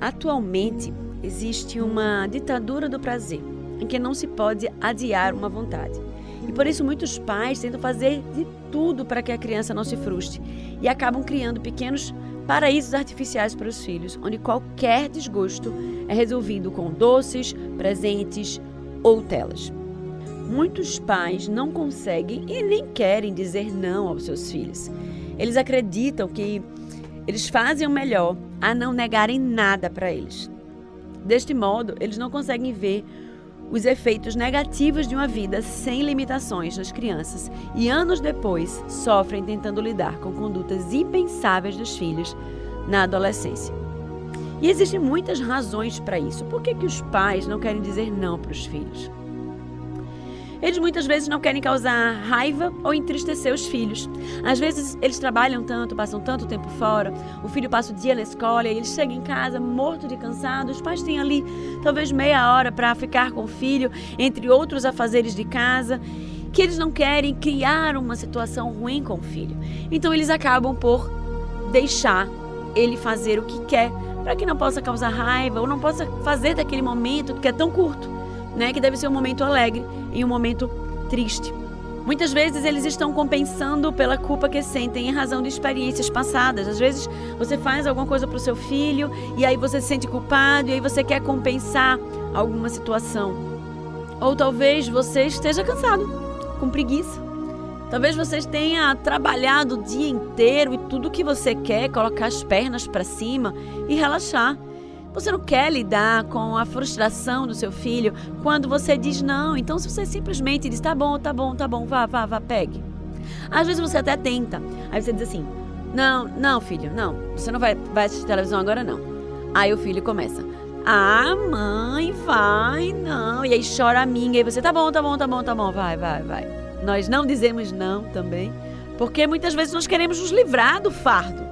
Atualmente, existe uma ditadura do prazer, em que não se pode adiar uma vontade. E por isso muitos pais tentam fazer de tudo para que a criança não se frustre e acabam criando pequenos paraísos artificiais para os filhos, onde qualquer desgosto é resolvido com doces, presentes ou telas. Muitos pais não conseguem e nem querem dizer não aos seus filhos. Eles acreditam que eles fazem o melhor a não negarem nada para eles. Deste modo, eles não conseguem ver os efeitos negativos de uma vida sem limitações nas crianças e anos depois sofrem tentando lidar com condutas impensáveis dos filhos na adolescência. E existem muitas razões para isso. Por que, que os pais não querem dizer não para os filhos? Eles muitas vezes não querem causar raiva ou entristecer os filhos. Às vezes eles trabalham tanto, passam tanto tempo fora, o filho passa o dia na escola e ele chega em casa morto de cansado. Os pais têm ali talvez meia hora para ficar com o filho, entre outros afazeres de casa, que eles não querem criar uma situação ruim com o filho. Então eles acabam por deixar ele fazer o que quer, para que não possa causar raiva ou não possa fazer daquele momento que é tão curto né, que deve ser um momento alegre e um momento triste. Muitas vezes eles estão compensando pela culpa que sentem em razão de experiências passadas. Às vezes você faz alguma coisa para o seu filho e aí você se sente culpado e aí você quer compensar alguma situação. Ou talvez você esteja cansado, com preguiça. Talvez você tenha trabalhado o dia inteiro e tudo que você quer é colocar as pernas para cima e relaxar. Você não quer lidar com a frustração do seu filho quando você diz não. Então, se você simplesmente diz tá bom, tá bom, tá bom, vá, vá, vá, pegue. Às vezes você até tenta. Aí você diz assim: não, não, filho, não. Você não vai, vai assistir televisão agora, não. Aí o filho começa. Ah, mãe, vai, não. E aí chora a minha. E você, tá bom, tá bom, tá bom, tá bom, vai, vai, vai. Nós não dizemos não também, porque muitas vezes nós queremos nos livrar do fardo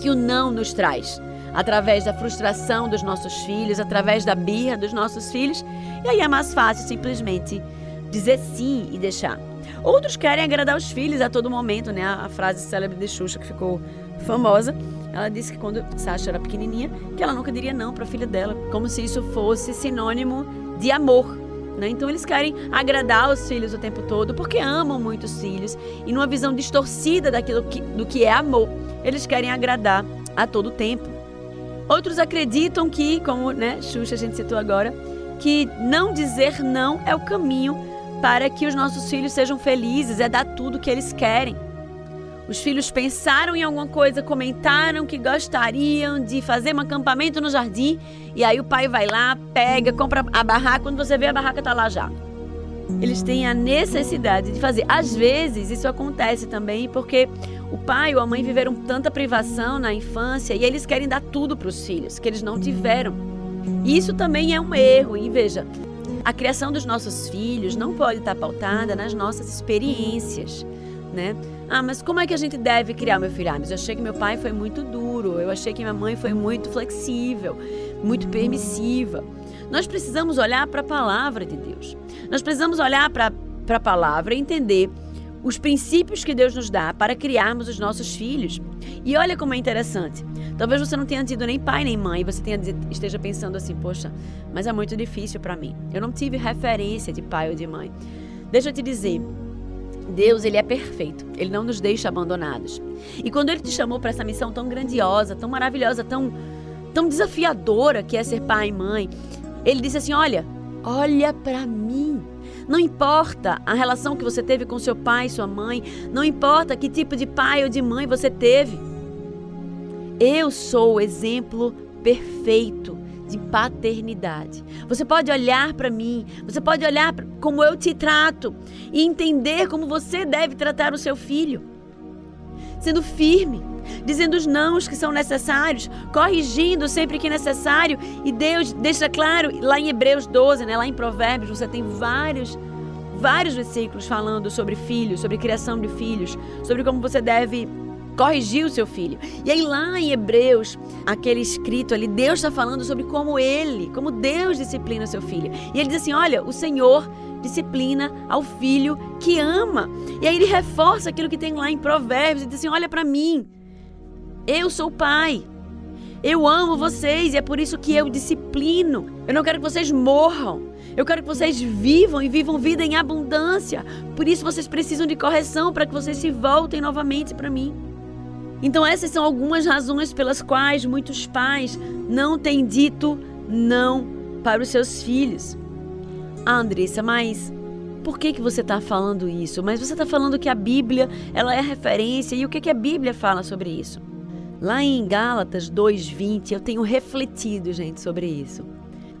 que o não nos traz através da frustração dos nossos filhos, através da birra dos nossos filhos. E aí é mais fácil simplesmente dizer sim e deixar. Outros querem agradar os filhos a todo momento, né? A frase célebre de Xuxa que ficou famosa. Ela disse que quando Sasha era pequenininha, que ela nunca diria não para a filha dela, como se isso fosse sinônimo de amor. Né? Então eles querem agradar os filhos o tempo todo porque amam muito os filhos e numa visão distorcida daquilo que, do que é amor, eles querem agradar a todo tempo. Outros acreditam que, como né, Xuxa a gente citou agora, que não dizer não é o caminho para que os nossos filhos sejam felizes, é dar tudo o que eles querem. Os filhos pensaram em alguma coisa, comentaram que gostariam de fazer um acampamento no jardim, e aí o pai vai lá, pega, compra a barraca, quando você vê a barraca está lá já. Eles têm a necessidade de fazer. Às vezes isso acontece também porque o pai ou a mãe viveram tanta privação na infância e eles querem dar tudo para os filhos que eles não tiveram. Isso também é um erro. E veja, a criação dos nossos filhos não pode estar pautada nas nossas experiências, né? Ah, mas como é que a gente deve criar meu filho? Ah, mas eu achei que meu pai foi muito duro, eu achei que minha mãe foi muito flexível, muito permissiva. Nós precisamos olhar para a palavra de Deus. Nós precisamos olhar para a palavra e entender os princípios que Deus nos dá para criarmos os nossos filhos. E olha como é interessante. Talvez você não tenha tido nem pai nem mãe, e você tenha, esteja pensando assim: poxa, mas é muito difícil para mim. Eu não tive referência de pai ou de mãe. Deixa eu te dizer. Deus, ele é perfeito. Ele não nos deixa abandonados. E quando ele te chamou para essa missão tão grandiosa, tão maravilhosa, tão tão desafiadora que é ser pai e mãe, ele disse assim: "Olha, olha para mim. Não importa a relação que você teve com seu pai sua mãe, não importa que tipo de pai ou de mãe você teve. Eu sou o exemplo perfeito de paternidade. Você pode olhar para mim, você pode olhar como eu te trato e entender como você deve tratar o seu filho. Sendo firme, dizendo os nãos que são necessários, corrigindo sempre que necessário. E Deus deixa claro, lá em Hebreus 12, né, lá em Provérbios, você tem vários vários versículos falando sobre filhos, sobre criação de filhos, sobre como você deve corrigir o seu filho. E aí lá em Hebreus, aquele escrito ali, Deus está falando sobre como ele, como Deus disciplina o seu filho. E ele diz assim: olha, o Senhor disciplina ao filho que ama. E aí ele reforça aquilo que tem lá em Provérbios e diz assim: olha para mim. Eu sou pai. Eu amo vocês e é por isso que eu disciplino. Eu não quero que vocês morram. Eu quero que vocês vivam e vivam vida em abundância. Por isso vocês precisam de correção para que vocês se voltem novamente para mim. Então, essas são algumas razões pelas quais muitos pais não têm dito não para os seus filhos. Ah, Andressa, mas por que, que você está falando isso? Mas você está falando que a Bíblia ela é referência e o que, que a Bíblia fala sobre isso? Lá em Gálatas 2,20, eu tenho refletido, gente, sobre isso.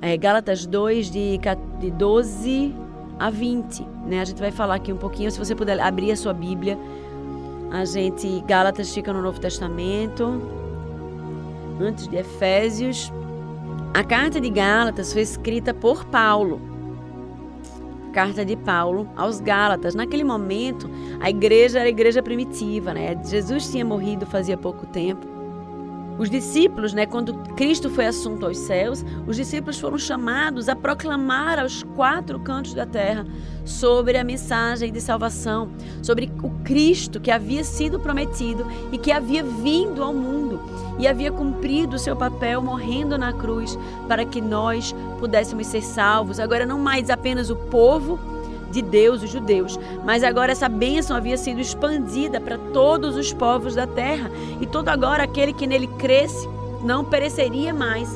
É, Gálatas 2, de, de 12 a 20. Né? A gente vai falar aqui um pouquinho, se você puder abrir a sua Bíblia. A gente, Gálatas fica no Novo Testamento, antes de Efésios. A carta de Gálatas foi escrita por Paulo. Carta de Paulo aos Gálatas. Naquele momento, a igreja era a igreja primitiva, né? Jesus tinha morrido fazia pouco tempo. Os discípulos, né, quando Cristo foi assunto aos céus, os discípulos foram chamados a proclamar aos quatro cantos da terra sobre a mensagem de salvação, sobre o Cristo que havia sido prometido e que havia vindo ao mundo e havia cumprido o seu papel morrendo na cruz para que nós pudéssemos ser salvos. Agora não mais apenas o povo de Deus, os judeus. Mas agora essa bênção havia sido expandida para todos os povos da terra. E todo agora aquele que nele cresce não pereceria mais,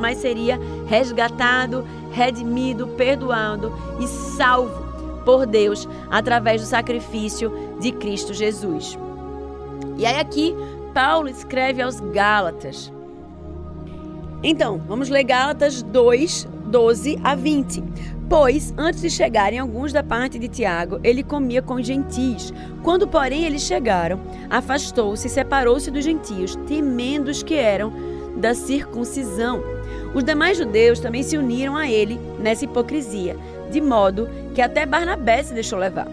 mas seria resgatado, redimido, perdoado e salvo por Deus através do sacrifício de Cristo Jesus. E aí aqui Paulo escreve aos Gálatas. Então, vamos ler Gálatas 2, 12 a 20. Pois, antes de chegarem alguns da parte de Tiago, ele comia com os gentios. Quando, porém, eles chegaram, afastou-se e separou-se dos gentios, temendo os que eram da circuncisão. Os demais judeus também se uniram a ele nessa hipocrisia, de modo que até Barnabé se deixou levar.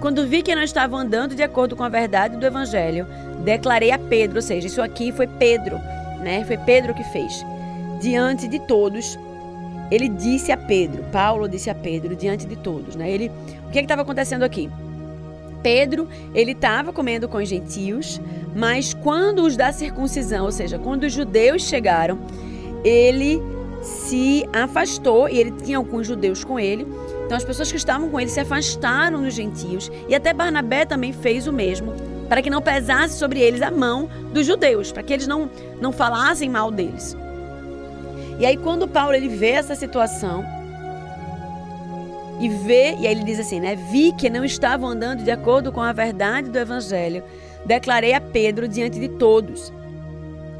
Quando vi que não estavam andando de acordo com a verdade do evangelho, declarei a Pedro, ou seja, isso aqui foi Pedro, né? Foi Pedro que fez. Diante de todos, ele disse a Pedro, Paulo disse a Pedro, diante de todos, né? Ele, o que é estava acontecendo aqui? Pedro, ele estava comendo com os gentios, mas quando os da circuncisão, ou seja, quando os judeus chegaram, ele se afastou e ele tinha alguns judeus com ele. Então as pessoas que estavam com ele se afastaram dos gentios e até Barnabé também fez o mesmo, para que não pesasse sobre eles a mão dos judeus, para que eles não não falassem mal deles. E aí quando Paulo ele vê essa situação e vê, e aí ele diz assim, né? Vi que não estavam andando de acordo com a verdade do evangelho, declarei a Pedro diante de todos: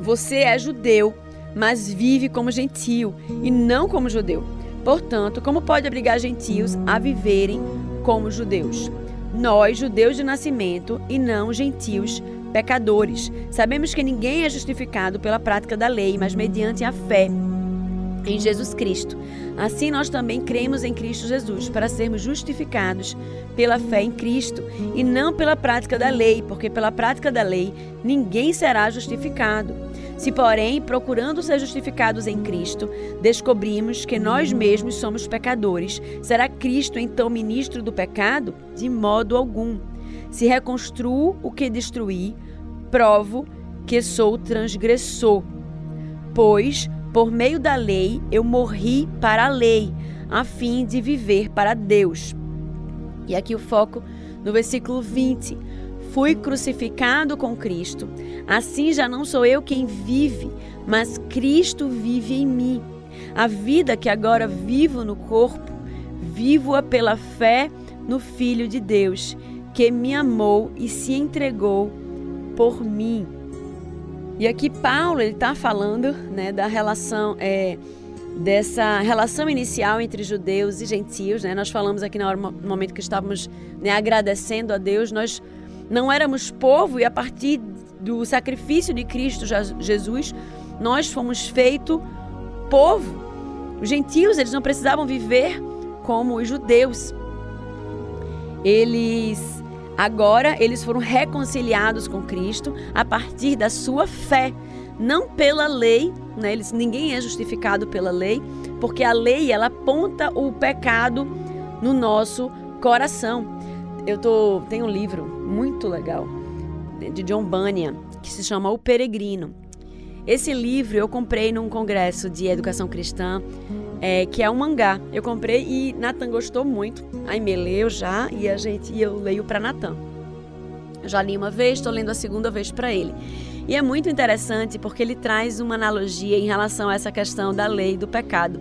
Você é judeu, mas vive como gentio e não como judeu. Portanto, como pode obrigar gentios a viverem como judeus? Nós, judeus de nascimento e não gentios pecadores, sabemos que ninguém é justificado pela prática da lei, mas mediante a fé em Jesus Cristo. Assim nós também cremos em Cristo Jesus para sermos justificados pela fé em Cristo e não pela prática da lei, porque pela prática da lei ninguém será justificado. Se, porém, procurando ser justificados em Cristo, descobrimos que nós mesmos somos pecadores, será Cristo então ministro do pecado? De modo algum. Se reconstruo o que destruí, provo que sou transgressor. Pois por meio da lei, eu morri para a lei, a fim de viver para Deus. E aqui o foco no versículo 20. Fui crucificado com Cristo. Assim já não sou eu quem vive, mas Cristo vive em mim. A vida que agora vivo no corpo, vivo-a pela fé no Filho de Deus, que me amou e se entregou por mim. E aqui Paulo ele está falando né, da relação é, dessa relação inicial entre judeus e gentios. Né? Nós falamos aqui hora, no momento que estávamos né, agradecendo a Deus, nós não éramos povo e a partir do sacrifício de Cristo Jesus nós fomos feito povo. Os gentios eles não precisavam viver como os judeus. Eles Agora eles foram reconciliados com Cristo a partir da sua fé, não pela lei, né? Eles, ninguém é justificado pela lei, porque a lei ela aponta o pecado no nosso coração. Eu tô, tem um livro muito legal de John Bunyan que se chama O Peregrino. Esse livro eu comprei num congresso de educação cristã, é, que é um mangá. Eu comprei e Natan gostou muito. Aí me leu já e a gente e eu leio para Natan. Já li uma vez, estou lendo a segunda vez para ele. E é muito interessante porque ele traz uma analogia em relação a essa questão da lei do pecado.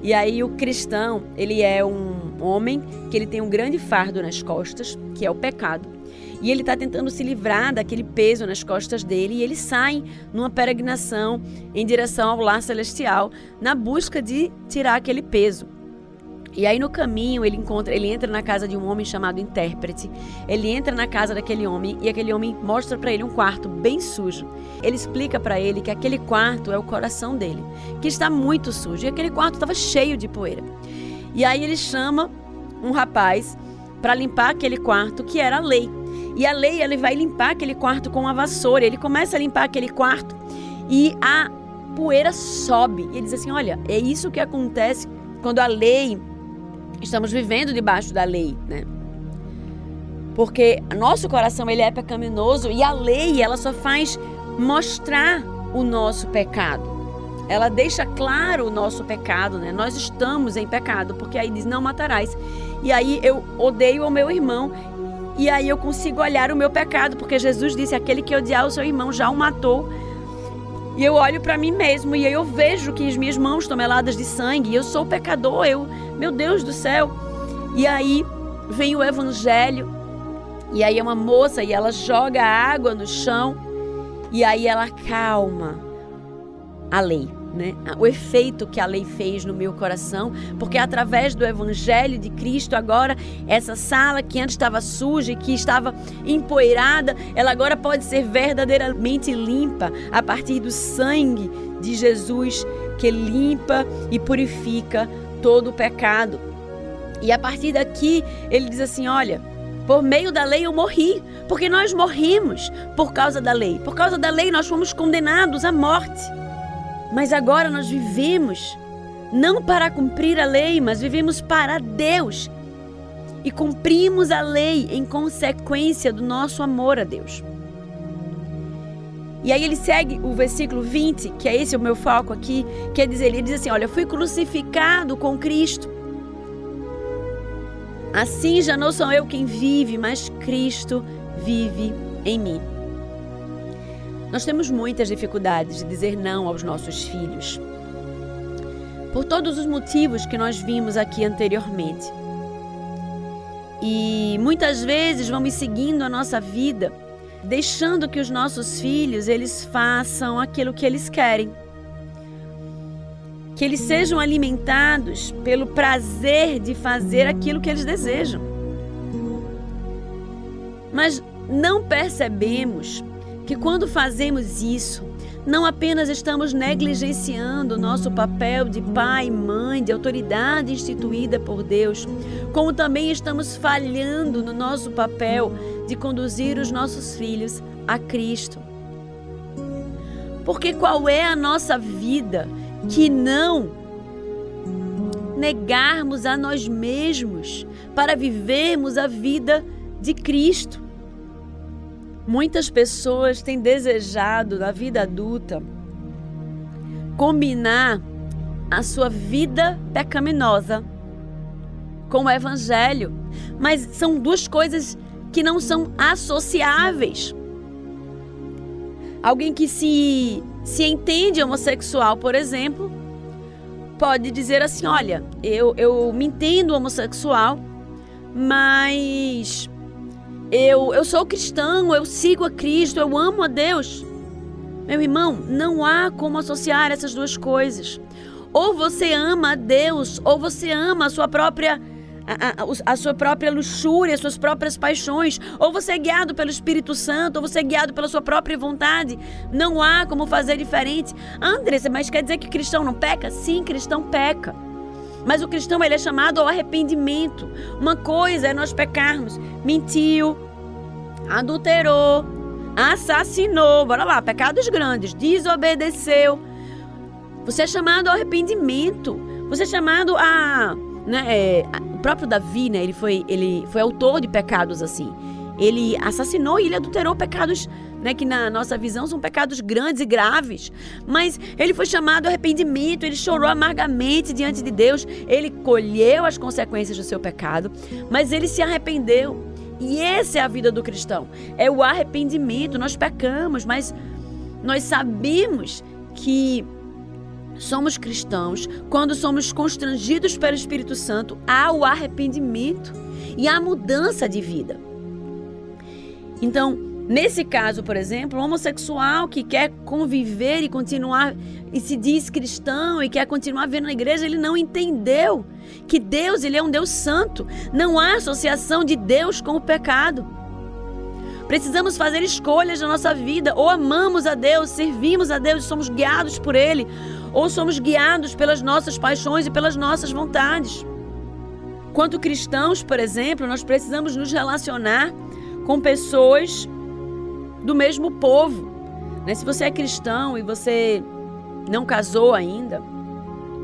E aí o cristão, ele é um homem que ele tem um grande fardo nas costas, que é o pecado. E ele está tentando se livrar daquele peso nas costas dele e ele sai numa peregrinação em direção ao lar celestial na busca de tirar aquele peso. E aí no caminho ele encontra, ele entra na casa de um homem chamado intérprete. Ele entra na casa daquele homem e aquele homem mostra para ele um quarto bem sujo. Ele explica para ele que aquele quarto é o coração dele, que está muito sujo. E aquele quarto estava cheio de poeira. E aí ele chama um rapaz para limpar aquele quarto, que era a lei. E a lei, ele vai limpar aquele quarto com uma vassoura. Ele começa a limpar aquele quarto e a poeira sobe. E ele diz assim: Olha, é isso que acontece quando a lei. Estamos vivendo debaixo da lei, né? Porque nosso coração ele é pecaminoso e a lei ela só faz mostrar o nosso pecado. Ela deixa claro o nosso pecado, né? Nós estamos em pecado, porque aí diz não matarás. E aí eu odeio o meu irmão e aí eu consigo olhar o meu pecado, porque Jesus disse: aquele que odiar o seu irmão já o matou. E eu olho para mim mesmo e aí eu vejo que as minhas mãos estão meladas de sangue, e eu sou pecador, eu, meu Deus do céu. E aí vem o evangelho, e aí é uma moça e ela joga água no chão, e aí ela calma a lei né? O efeito que a lei fez no meu coração, porque através do evangelho de Cristo agora essa sala que antes estava suja e que estava empoeirada, ela agora pode ser verdadeiramente limpa a partir do sangue de Jesus que limpa e purifica todo o pecado. E a partir daqui, ele diz assim: olha, por meio da lei eu morri, porque nós morrimos por causa da lei. Por causa da lei nós fomos condenados à morte. Mas agora nós vivemos não para cumprir a lei, mas vivemos para Deus. E cumprimos a lei em consequência do nosso amor a Deus. E aí ele segue o versículo 20, que é esse o meu foco aqui, quer dizer, ele diz assim: Olha, fui crucificado com Cristo. Assim já não sou eu quem vive, mas Cristo vive em mim. Nós temos muitas dificuldades de dizer não aos nossos filhos. Por todos os motivos que nós vimos aqui anteriormente. E muitas vezes vamos seguindo a nossa vida, deixando que os nossos filhos eles façam aquilo que eles querem. Que eles sejam alimentados pelo prazer de fazer aquilo que eles desejam. Mas não percebemos que quando fazemos isso, não apenas estamos negligenciando o nosso papel de pai, mãe, de autoridade instituída por Deus, como também estamos falhando no nosso papel de conduzir os nossos filhos a Cristo. Porque qual é a nossa vida que não negarmos a nós mesmos para vivermos a vida de Cristo? Muitas pessoas têm desejado na vida adulta combinar a sua vida pecaminosa com o evangelho, mas são duas coisas que não são associáveis. Alguém que se se entende homossexual, por exemplo, pode dizer assim: olha, eu, eu me entendo homossexual, mas eu, eu sou cristão, eu sigo a Cristo, eu amo a Deus. Meu irmão, não há como associar essas duas coisas. Ou você ama a Deus, ou você ama a sua própria a, a, a, sua própria luxúria, as suas próprias paixões, ou você é guiado pelo Espírito Santo, ou você é guiado pela sua própria vontade. Não há como fazer diferente. Andressa, mas quer dizer que cristão não peca? Sim, cristão peca. Mas o cristão ele é chamado ao arrependimento. Uma coisa é nós pecarmos, mentiu, adulterou, assassinou, bora lá, pecados grandes, desobedeceu. Você é chamado ao arrependimento. Você é chamado a, né, é, o próprio Davi, né, ele foi, ele foi autor de pecados assim. Ele assassinou e ele adulterou pecados né, que na nossa visão são pecados grandes e graves, mas ele foi chamado ao arrependimento, ele chorou amargamente diante de Deus, ele colheu as consequências do seu pecado, mas ele se arrependeu. E essa é a vida do cristão, é o arrependimento. Nós pecamos, mas nós sabemos que somos cristãos quando somos constrangidos pelo Espírito Santo ao arrependimento e à mudança de vida. Então, Nesse caso, por exemplo, o homossexual que quer conviver e continuar e se diz cristão e quer continuar vendo na igreja, ele não entendeu que Deus, ele é um Deus santo. Não há associação de Deus com o pecado. Precisamos fazer escolhas na nossa vida, ou amamos a Deus, servimos a Deus, somos guiados por ele, ou somos guiados pelas nossas paixões e pelas nossas vontades. Quanto cristãos, por exemplo, nós precisamos nos relacionar com pessoas do mesmo povo. Né? Se você é cristão e você não casou ainda,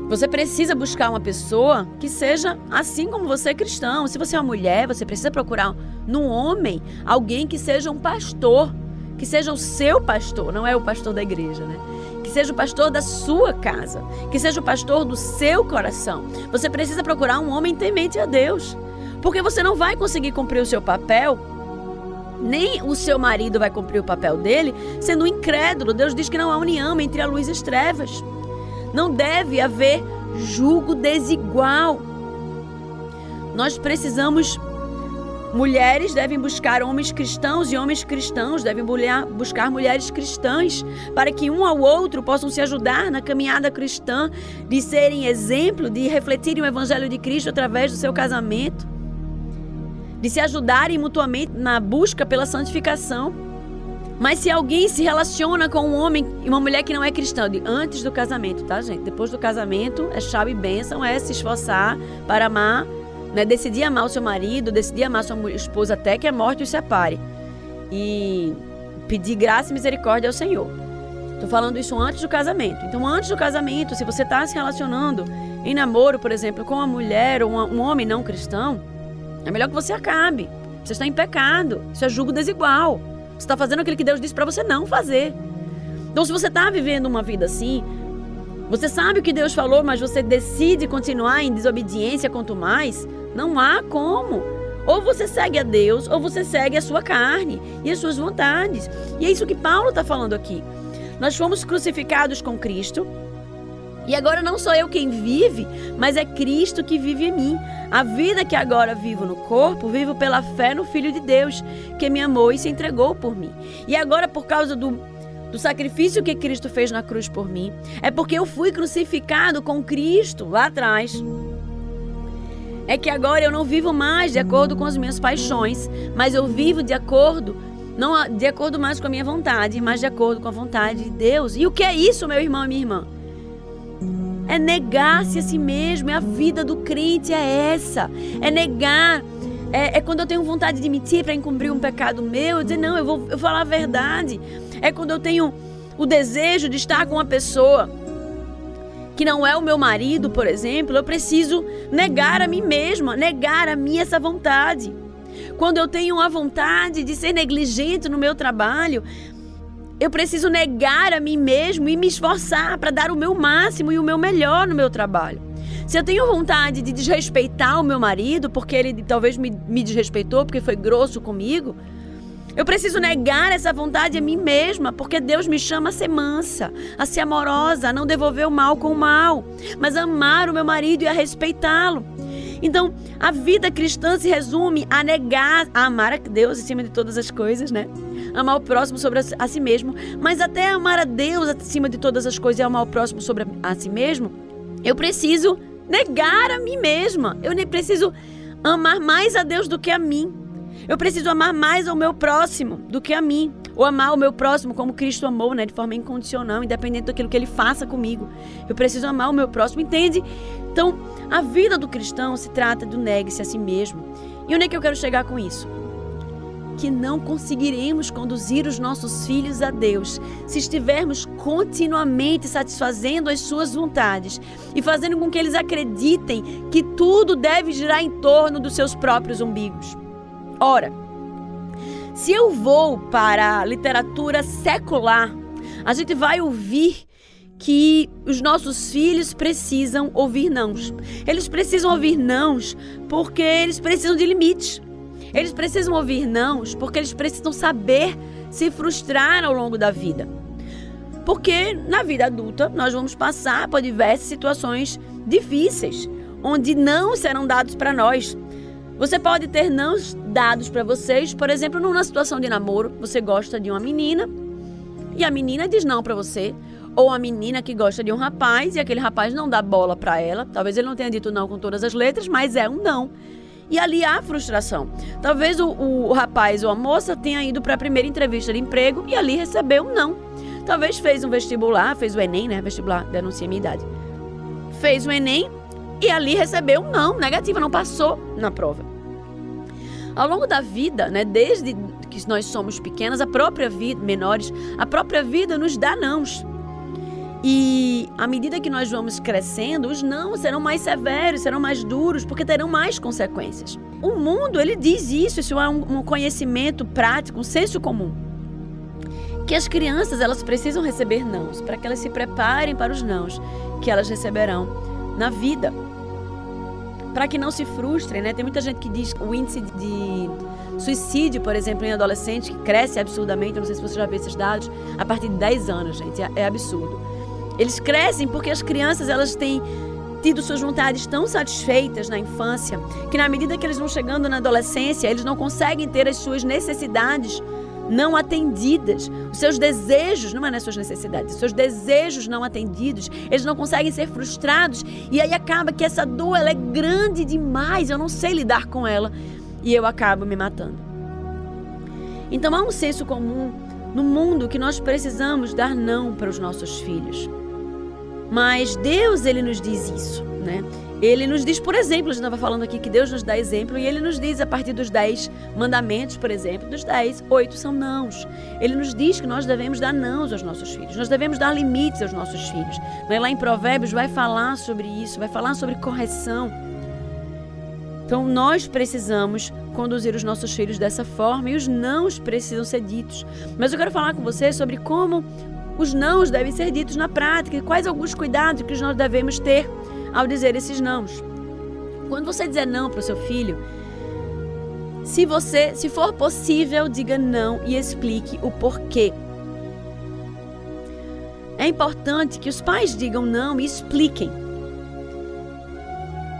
você precisa buscar uma pessoa que seja assim como você é cristão. Se você é uma mulher, você precisa procurar num homem alguém que seja um pastor, que seja o seu pastor, não é o pastor da igreja, né? Que seja o pastor da sua casa, que seja o pastor do seu coração. Você precisa procurar um homem temente a Deus, porque você não vai conseguir cumprir o seu papel nem o seu marido vai cumprir o papel dele sendo incrédulo. Deus diz que não há união entre a luz e as trevas. Não deve haver julgo desigual. Nós precisamos. Mulheres devem buscar homens cristãos e homens cristãos devem buscar mulheres cristãs para que um ao outro possam se ajudar na caminhada cristã, de serem exemplo, de refletirem o evangelho de Cristo através do seu casamento de se ajudarem mutuamente na busca pela santificação. Mas se alguém se relaciona com um homem e uma mulher que não é cristã, antes do casamento, tá, gente? Depois do casamento, é chave e bênção, é se esforçar para amar, né? decidir amar o seu marido, decidir amar sua esposa até que a morte os separe. E pedir graça e misericórdia ao Senhor. Estou falando isso antes do casamento. Então, antes do casamento, se você está se relacionando em namoro, por exemplo, com uma mulher ou um homem não cristão, é melhor que você acabe. Você está em pecado. Isso é julgo desigual. Você está fazendo aquilo que Deus disse para você não fazer. Então, se você está vivendo uma vida assim, você sabe o que Deus falou, mas você decide continuar em desobediência quanto mais, não há como. Ou você segue a Deus, ou você segue a sua carne e as suas vontades. E é isso que Paulo está falando aqui. Nós fomos crucificados com Cristo e agora não sou eu quem vive, mas é Cristo que vive em mim. A vida que agora vivo no corpo, vivo pela fé no Filho de Deus, que me amou e se entregou por mim. E agora, por causa do, do sacrifício que Cristo fez na cruz por mim, é porque eu fui crucificado com Cristo lá atrás. É que agora eu não vivo mais de acordo com as minhas paixões, mas eu vivo de acordo não de acordo mais com a minha vontade, mas de acordo com a vontade de Deus. E o que é isso, meu irmão e minha irmã? É negar-se a si mesmo. É a vida do crente, é essa. É negar. É, é quando eu tenho vontade de mentir para encobrir um pecado meu, eu dizer, não, eu vou, eu falar a verdade. É quando eu tenho o desejo de estar com uma pessoa que não é o meu marido, por exemplo, eu preciso negar a mim mesma, negar a mim essa vontade. Quando eu tenho a vontade de ser negligente no meu trabalho, eu preciso negar a mim mesmo e me esforçar para dar o meu máximo e o meu melhor no meu trabalho. Se eu tenho vontade de desrespeitar o meu marido, porque ele talvez me, me desrespeitou, porque foi grosso comigo, eu preciso negar essa vontade a mim mesma, porque Deus me chama a ser mansa, a ser amorosa, a não devolver o mal com o mal, mas amar o meu marido e a respeitá-lo. Então, a vida cristã se resume a negar, a amar a Deus acima de todas as coisas, né? Amar o próximo sobre a si mesmo, mas até amar a Deus acima de todas as coisas e amar o próximo sobre a si mesmo, eu preciso negar a mim mesma. Eu nem preciso amar mais a Deus do que a mim. Eu preciso amar mais ao meu próximo do que a mim. Ou amar o meu próximo como Cristo amou, né? De forma incondicional, independente daquilo que ele faça comigo. Eu preciso amar o meu próximo, entende? Então, a vida do cristão se trata do negue-se a si mesmo. E onde é que eu quero chegar com isso? Que não conseguiremos conduzir os nossos filhos a Deus se estivermos continuamente satisfazendo as suas vontades e fazendo com que eles acreditem que tudo deve girar em torno dos seus próprios umbigos. Ora, Se eu vou para a literatura secular, a gente vai ouvir que os nossos filhos precisam ouvir nãos. Eles precisam ouvir nãos porque eles precisam de limites. Eles precisam ouvir nãos porque eles precisam saber se frustrar ao longo da vida. Porque na vida adulta nós vamos passar por diversas situações difíceis, onde não serão dados para nós. Você pode ter não dados para vocês, por exemplo, numa situação de namoro, você gosta de uma menina e a menina diz não para você, ou a menina que gosta de um rapaz e aquele rapaz não dá bola para ela. Talvez ele não tenha dito não com todas as letras, mas é um não. E ali há frustração. Talvez o, o, rapaz ou a moça tenha ido para a primeira entrevista de emprego e ali recebeu um não. Talvez fez um vestibular, fez o Enem, né? Vestibular, denuncia minha idade. Fez o Enem e ali recebeu um não, negativa, não passou na prova. Ao longo da vida, né, desde que nós somos pequenas, a própria vida, menores, a própria vida nos dá nãos. E à medida que nós vamos crescendo, os não serão mais severos, serão mais duros, porque terão mais consequências. O mundo, ele diz isso, isso é um, conhecimento prático, um senso comum. Que as crianças, elas precisam receber nãos, para que elas se preparem para os nãos que elas receberão na vida. Para que não se frustrem, né? Tem muita gente que diz o índice de suicídio, por exemplo, em adolescente, que cresce absurdamente, não sei se você já viu esses dados, a partir de 10 anos, gente, é, é absurdo. Eles crescem porque as crianças elas têm tido suas vontades tão satisfeitas na infância que na medida que eles vão chegando na adolescência, eles não conseguem ter as suas necessidades não atendidas, os seus desejos, não é nas suas necessidades, os seus desejos não atendidos, eles não conseguem ser frustrados e aí acaba que essa dor ela é grande demais, eu não sei lidar com ela e eu acabo me matando. Então há um senso comum no mundo que nós precisamos dar não para os nossos filhos. Mas Deus, ele nos diz isso, né? Ele nos diz, por exemplo, a gente estava falando aqui que Deus nos dá exemplo, e ele nos diz a partir dos dez mandamentos, por exemplo, dos dez, oito são nãos. Ele nos diz que nós devemos dar nãos aos nossos filhos, nós devemos dar limites aos nossos filhos. Né? Lá em Provérbios vai falar sobre isso, vai falar sobre correção. Então nós precisamos conduzir os nossos filhos dessa forma e os nãos precisam ser ditos. Mas eu quero falar com você sobre como os nãos devem ser ditos na prática e quais alguns cuidados que nós devemos ter ao dizer esses nãos. Quando você dizer não para o seu filho, se você, se for possível, diga não e explique o porquê. É importante que os pais digam não e expliquem.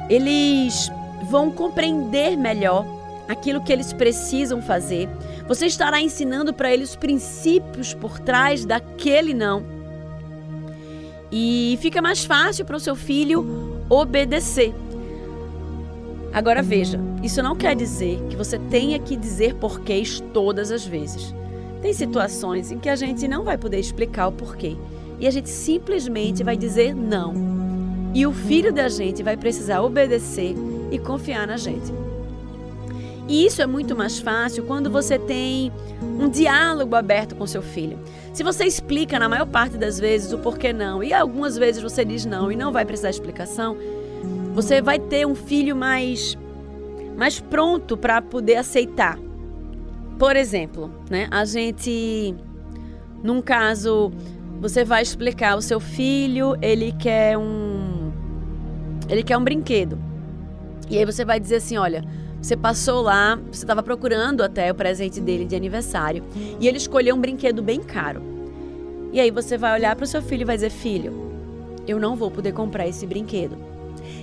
Eles vão compreender melhor aquilo que eles precisam fazer. Você estará ensinando para eles os princípios por trás daquele não. E fica mais fácil para o seu filho obedecer. Agora veja, isso não quer dizer que você tenha que dizer porquês todas as vezes. Tem situações em que a gente não vai poder explicar o porquê e a gente simplesmente vai dizer não. E o filho da gente vai precisar obedecer e confiar na gente. E isso é muito mais fácil quando você tem um diálogo aberto com seu filho. Se você explica na maior parte das vezes o porquê não, e algumas vezes você diz não e não vai precisar de explicação, você vai ter um filho mais mais pronto para poder aceitar. Por exemplo, né, a gente num caso você vai explicar o seu filho, ele quer um ele quer um brinquedo. E aí você vai dizer assim, olha, você passou lá, você estava procurando até o presente dele de aniversário e ele escolheu um brinquedo bem caro. E aí você vai olhar para o seu filho e vai dizer: Filho, eu não vou poder comprar esse brinquedo.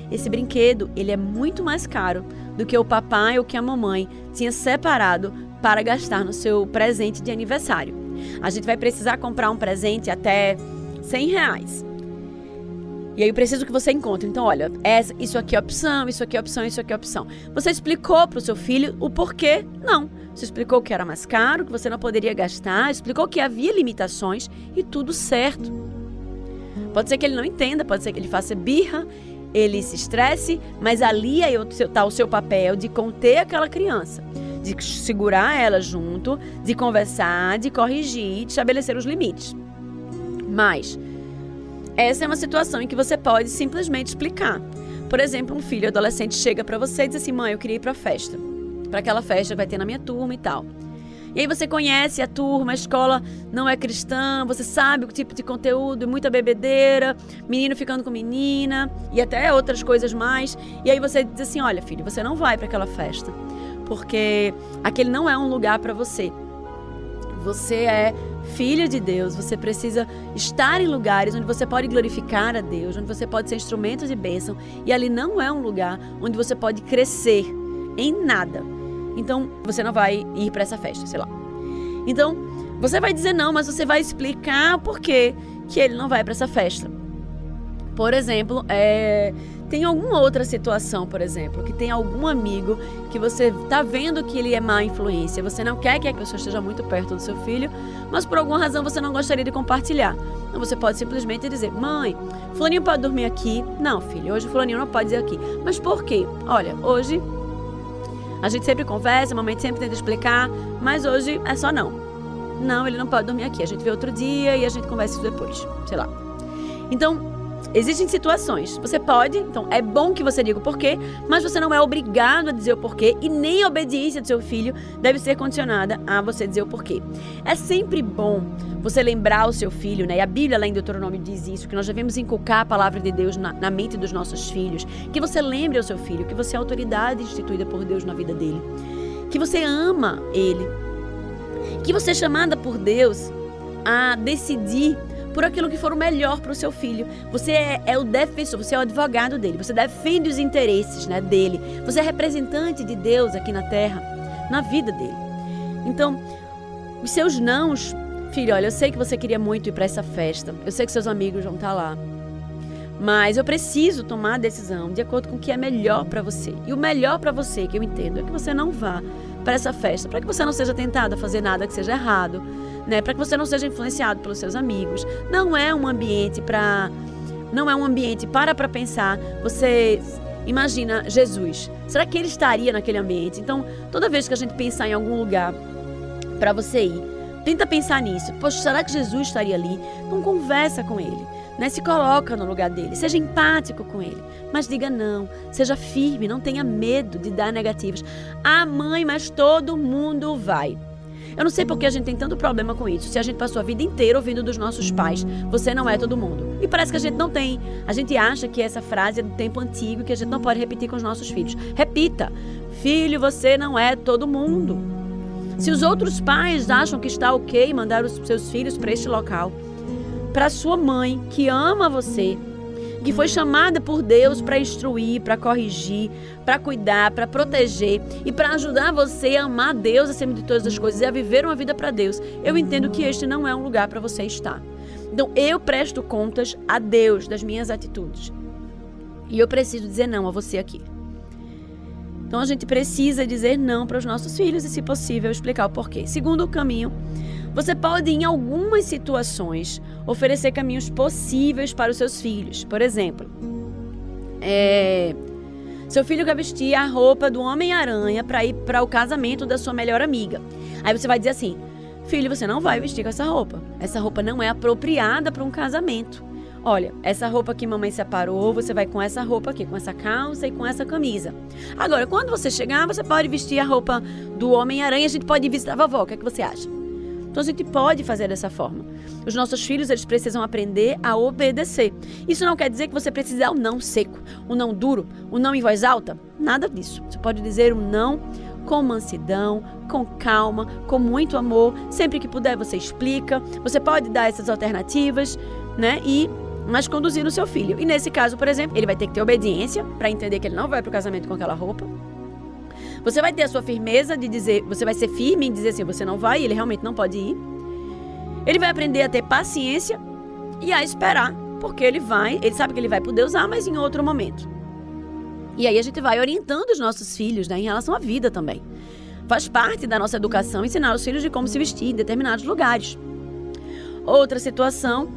Esse brinquedo ele é muito mais caro do que o papai ou que a mamãe tinha separado para gastar no seu presente de aniversário. A gente vai precisar comprar um presente até 100 reais. E aí eu preciso que você encontre. Então, olha, essa, isso aqui é opção, isso aqui é opção, isso aqui é opção. Você explicou para o seu filho o porquê? Não. Você explicou que era mais caro, que você não poderia gastar, explicou que havia limitações e tudo certo. Pode ser que ele não entenda, pode ser que ele faça birra, ele se estresse, mas ali está o seu papel de conter aquela criança, de segurar ela junto, de conversar, de corrigir, de estabelecer os limites. Mas essa é uma situação em que você pode simplesmente explicar. Por exemplo, um filho adolescente chega para você e diz assim: "Mãe, eu queria ir para festa. Para aquela festa vai ter na minha turma e tal". E aí você conhece a turma, a escola não é cristã, você sabe o tipo de conteúdo, muita bebedeira, menino ficando com menina e até outras coisas mais. E aí você diz assim: "Olha, filho, você não vai para aquela festa, porque aquele não é um lugar para você. Você é filho de Deus, você precisa estar em lugares onde você pode glorificar a Deus, onde você pode ser instrumento de bênção, e ali não é um lugar onde você pode crescer em nada. Então, você não vai ir para essa festa, sei lá. Então, você vai dizer não, mas você vai explicar por que que ele não vai para essa festa. Por exemplo, é, tem alguma outra situação, por exemplo, que tem algum amigo que você está vendo que ele é má influência, você não quer que a pessoa esteja muito perto do seu filho, mas por alguma razão você não gostaria de compartilhar. Então você pode simplesmente dizer: Mãe, Fulaninho pode dormir aqui? Não, filho, hoje Fulaninho não pode ir aqui. Mas por quê? Olha, hoje a gente sempre conversa, a mamãe sempre tenta explicar, mas hoje é só não. Não, ele não pode dormir aqui. A gente vê outro dia e a gente conversa isso depois. Sei lá. Então, Existem situações. Você pode, então é bom que você diga o porquê, mas você não é obrigado a dizer o porquê e nem a obediência do seu filho deve ser condicionada a você dizer o porquê. É sempre bom você lembrar o seu filho, né? E a Bíblia lá em Deuteronômio diz isso, que nós devemos inculcar a palavra de Deus na, na mente dos nossos filhos. Que você lembre ao seu filho que você é autoridade instituída por Deus na vida dele. Que você ama ele. Que você é chamada por Deus a decidir por aquilo que for o melhor para o seu filho. Você é, é, o defensor, você é o advogado dele, você defende os interesses né, dele. Você é representante de Deus aqui na terra, na vida dele. Então, os seus nãos, filho, olha, eu sei que você queria muito ir para essa festa, eu sei que seus amigos vão estar tá lá. Mas eu preciso tomar a decisão de acordo com o que é melhor para você. E o melhor para você, que eu entendo, é que você não vá para essa festa, para que você não seja tentado a fazer nada que seja errado, né? Para que você não seja influenciado pelos seus amigos. Não é um ambiente para não é um ambiente para para pensar. Você imagina Jesus. Será que ele estaria naquele ambiente? Então, toda vez que a gente pensar em algum lugar para você ir, tenta pensar nisso. Poxa, será que Jesus estaria ali? Então conversa com ele, né? Se coloca no lugar dele, seja empático com ele, mas diga não, seja firme, não tenha medo de dar negativas. Ah, mãe, mas todo mundo vai. Eu não sei porque a gente tem tanto problema com isso. Se a gente passou a vida inteira ouvindo dos nossos pais, você não é todo mundo. E parece que a gente não tem. A gente acha que essa frase é do tempo antigo que a gente não pode repetir com os nossos filhos. Repita: Filho, você não é todo mundo. Se os outros pais acham que está ok mandar os seus filhos para este local, para sua mãe que ama você, que foi chamada por Deus para instruir, para corrigir, para cuidar, para proteger e para ajudar você a amar Deus acima de todas as coisas e a viver uma vida para Deus, eu entendo que este não é um lugar para você estar. Então eu presto contas a Deus das minhas atitudes. E eu preciso dizer não a você aqui. Então a gente precisa dizer não para os nossos filhos e, se possível, explicar o porquê. Segundo caminho, você pode, em algumas situações, oferecer caminhos possíveis para os seus filhos. Por exemplo, é, seu filho quer vestir a roupa do Homem-Aranha para ir para o casamento da sua melhor amiga. Aí você vai dizer assim: Filho, você não vai vestir com essa roupa. Essa roupa não é apropriada para um casamento. Olha, essa roupa que mamãe separou, você vai com essa roupa aqui, com essa calça e com essa camisa. Agora, quando você chegar, você pode vestir a roupa do Homem-Aranha, a gente pode visitar a vovó. O que, é que você acha? Então a gente pode fazer dessa forma. Os nossos filhos, eles precisam aprender a obedecer. Isso não quer dizer que você precisa um não seco, um não duro, um não em voz alta. Nada disso. Você pode dizer um não com mansidão, com calma, com muito amor. Sempre que puder, você explica. Você pode dar essas alternativas, né? E mas conduzindo seu filho. E nesse caso, por exemplo, ele vai ter que ter obediência para entender que ele não vai para o casamento com aquela roupa. Você vai ter a sua firmeza de dizer, você vai ser firme em dizer assim, você não vai, ele realmente não pode ir. Ele vai aprender a ter paciência e a esperar, porque ele vai, ele sabe que ele vai poder usar, mas em outro momento. E aí a gente vai orientando os nossos filhos né, em relação à vida também. Faz parte da nossa educação ensinar os filhos de como se vestir em determinados lugares. Outra situação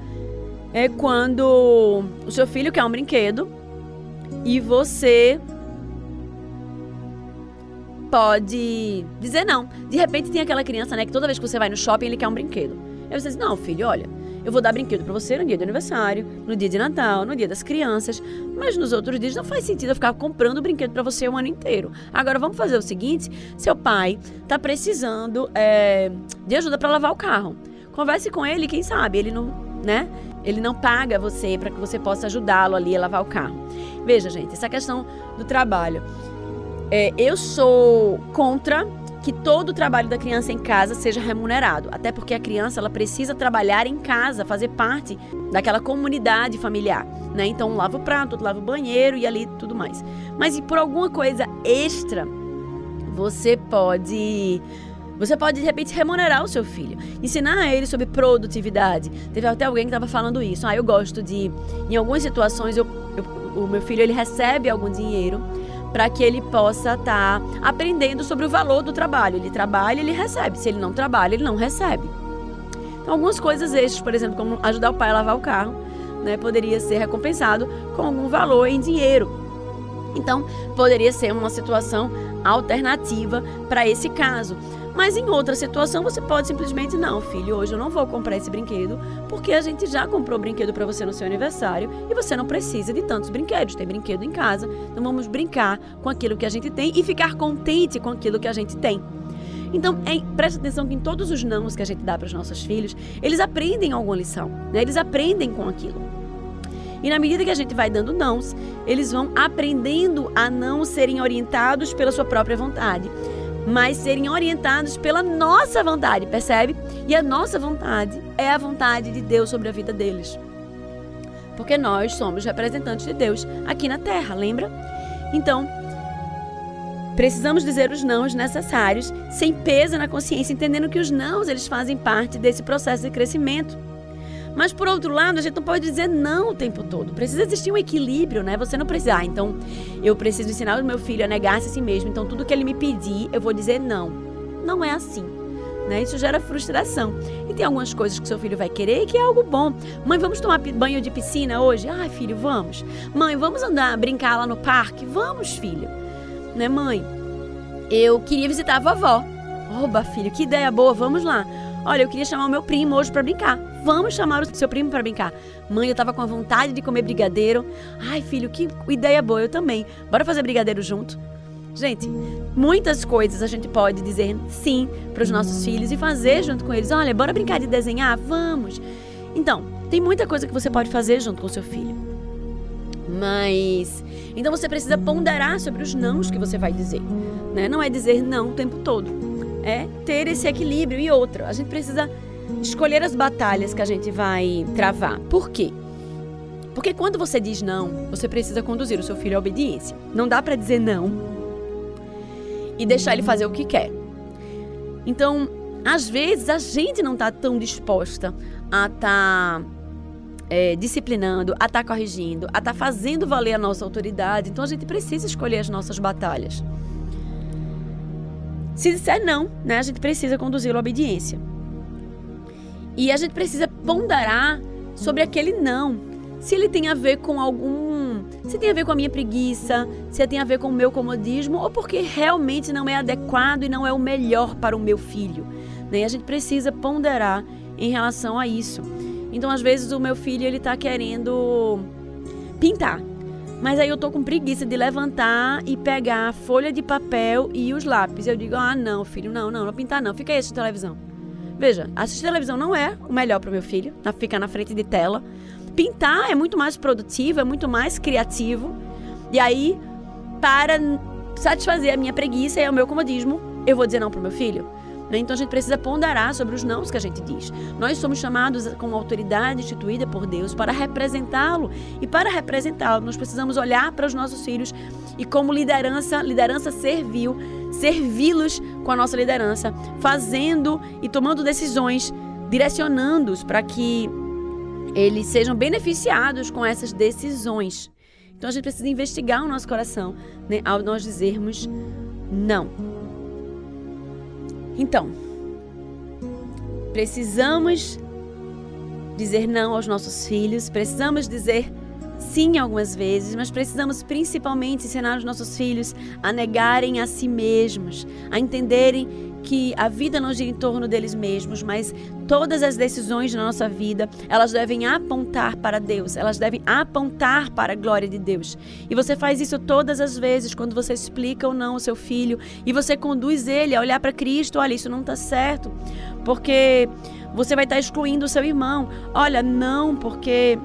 é quando o seu filho quer um brinquedo e você pode dizer não. De repente tem aquela criança, né, que toda vez que você vai no shopping ele quer um brinquedo. Aí você diz: "Não, filho, olha, eu vou dar brinquedo para você no dia do aniversário, no dia de Natal, no dia das crianças, mas nos outros dias não faz sentido eu ficar comprando brinquedo para você o ano inteiro. Agora vamos fazer o seguinte: seu pai tá precisando é, de ajuda para lavar o carro. Converse com ele, quem sabe ele não, né? Ele não paga você para que você possa ajudá-lo ali a lavar o carro. Veja, gente, essa questão do trabalho. É, eu sou contra que todo o trabalho da criança em casa seja remunerado, até porque a criança ela precisa trabalhar em casa, fazer parte daquela comunidade familiar, né? Então lava o prato, lava o banheiro e ali tudo mais. Mas e por alguma coisa extra, você pode você pode, de repente, remunerar o seu filho, ensinar ele sobre produtividade. Teve até alguém que estava falando isso. Ah, eu gosto de. Em algumas situações, eu, eu, o meu filho ele recebe algum dinheiro para que ele possa estar tá aprendendo sobre o valor do trabalho. Ele trabalha, ele recebe. Se ele não trabalha, ele não recebe. Então, algumas coisas extras, por exemplo, como ajudar o pai a lavar o carro, né, poderia ser recompensado com algum valor em dinheiro. Então, poderia ser uma situação alternativa para esse caso. Mas em outra situação você pode simplesmente não, filho, hoje eu não vou comprar esse brinquedo porque a gente já comprou brinquedo para você no seu aniversário e você não precisa de tantos brinquedos. Tem brinquedo em casa, então vamos brincar com aquilo que a gente tem e ficar contente com aquilo que a gente tem. Então, é, preste atenção que em todos os nãos que a gente dá para os nossos filhos, eles aprendem alguma lição, né? Eles aprendem com aquilo. E na medida que a gente vai dando nãos, eles vão aprendendo a não serem orientados pela sua própria vontade mas serem orientados pela nossa vontade, percebe? E a nossa vontade é a vontade de Deus sobre a vida deles. Porque nós somos representantes de Deus aqui na terra, lembra? Então, precisamos dizer os nãos necessários, sem peso na consciência, entendendo que os nãos eles fazem parte desse processo de crescimento. Mas por outro lado, a gente não pode dizer não o tempo todo. Precisa existir um equilíbrio, né? Você não precisa, ah, então eu preciso ensinar o meu filho a negar-se a si mesmo, então tudo que ele me pedir, eu vou dizer não. Não é assim. Né? Isso gera frustração. E tem algumas coisas que seu filho vai querer e que é algo bom. Mãe, vamos tomar banho de piscina hoje? Ai, filho, vamos. Mãe, vamos andar, brincar lá no parque? Vamos, filho. Né, mãe? Eu queria visitar a vovó. Oba, filho, que ideia boa, vamos lá. Olha, eu queria chamar o meu primo hoje para brincar. Vamos chamar o seu primo para brincar. Mãe, eu tava com a vontade de comer brigadeiro. Ai, filho, que ideia boa, eu também. Bora fazer brigadeiro junto? Gente, muitas coisas a gente pode dizer sim para os nossos filhos e fazer junto com eles. Olha, bora brincar de desenhar? Vamos. Então, tem muita coisa que você pode fazer junto com o seu filho. Mas então você precisa ponderar sobre os nãos que você vai dizer, né? Não é dizer não o tempo todo. É ter esse equilíbrio e outra. A gente precisa escolher as batalhas que a gente vai travar. Por quê? Porque quando você diz não, você precisa conduzir o seu filho à obediência. Não dá para dizer não e deixar ele fazer o que quer. Então, às vezes a gente não está tão disposta a estar tá, é, disciplinando, a estar tá corrigindo, a estar tá fazendo valer a nossa autoridade. Então a gente precisa escolher as nossas batalhas. Se disser não, né, a gente precisa conduzi-lo à obediência. E a gente precisa ponderar sobre aquele não. Se ele tem a ver com algum. Se tem a ver com a minha preguiça, se tem a ver com o meu comodismo, ou porque realmente não é adequado e não é o melhor para o meu filho. Né? A gente precisa ponderar em relação a isso. Então, às vezes, o meu filho ele está querendo pintar. Mas aí eu tô com preguiça de levantar e pegar a folha de papel e os lápis. Eu digo, ah, não, filho, não, não, não pintar não, fica aí assistindo televisão. Veja, assistir televisão não é o melhor para o meu filho, ficar na frente de tela. Pintar é muito mais produtivo, é muito mais criativo. E aí, para satisfazer a minha preguiça e o meu comodismo, eu vou dizer não para o meu filho. Né? Então a gente precisa ponderar sobre os nãos que a gente diz. Nós somos chamados como autoridade instituída por Deus para representá-lo. E para representá-lo, nós precisamos olhar para os nossos filhos e como liderança, liderança servil, servi-los com a nossa liderança, fazendo e tomando decisões, direcionando-os para que eles sejam beneficiados com essas decisões. Então a gente precisa investigar o nosso coração né, ao nós dizermos não. Então, precisamos dizer não aos nossos filhos, precisamos dizer sim algumas vezes, mas precisamos principalmente ensinar os nossos filhos a negarem a si mesmos, a entenderem que a vida não gira em torno deles mesmos, mas todas as decisões na nossa vida, elas devem apontar para Deus, elas devem apontar para a glória de Deus. E você faz isso todas as vezes, quando você explica ou não ao seu filho, e você conduz ele a olhar para Cristo, olha, isso não está certo, porque você vai estar tá excluindo o seu irmão. Olha, não, porque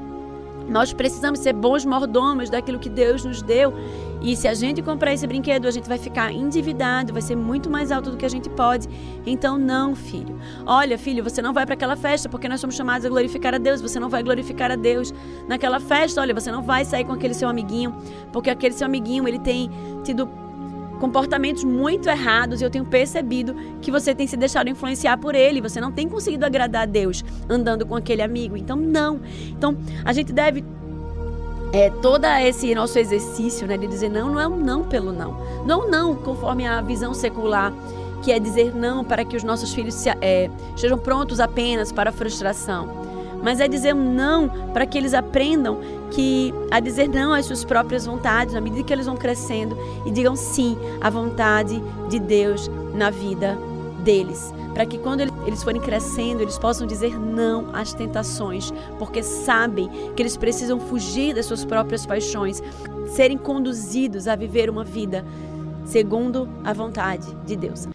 nós precisamos ser bons mordomos daquilo que Deus nos deu. E se a gente comprar esse brinquedo, a gente vai ficar endividado, vai ser muito mais alto do que a gente pode. Então, não, filho. Olha, filho, você não vai para aquela festa porque nós somos chamados a glorificar a Deus. Você não vai glorificar a Deus naquela festa. Olha, você não vai sair com aquele seu amiguinho porque aquele seu amiguinho ele tem tido comportamentos muito errados e eu tenho percebido que você tem se deixado influenciar por ele, você não tem conseguido agradar a Deus andando com aquele amigo. Então, não. Então, a gente deve é, todo esse nosso exercício né, de dizer não, não é um não pelo não. Não, não, conforme a visão secular, que é dizer não para que os nossos filhos se, é, estejam prontos apenas para a frustração mas é dizer um não para que eles aprendam que a dizer não às suas próprias vontades, à medida que eles vão crescendo e digam sim à vontade de Deus na vida deles, para que quando eles forem crescendo, eles possam dizer não às tentações, porque sabem que eles precisam fugir das suas próprias paixões, serem conduzidos a viver uma vida segundo a vontade de Deus.